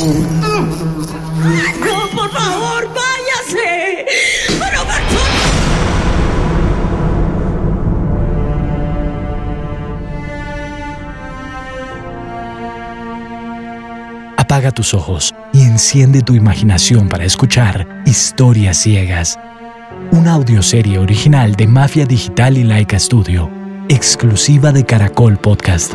¡No, por favor, váyase! Apaga tus ojos y enciende tu imaginación para escuchar Historias Ciegas, una audioserie original de Mafia Digital y Laika Studio, exclusiva de Caracol Podcast.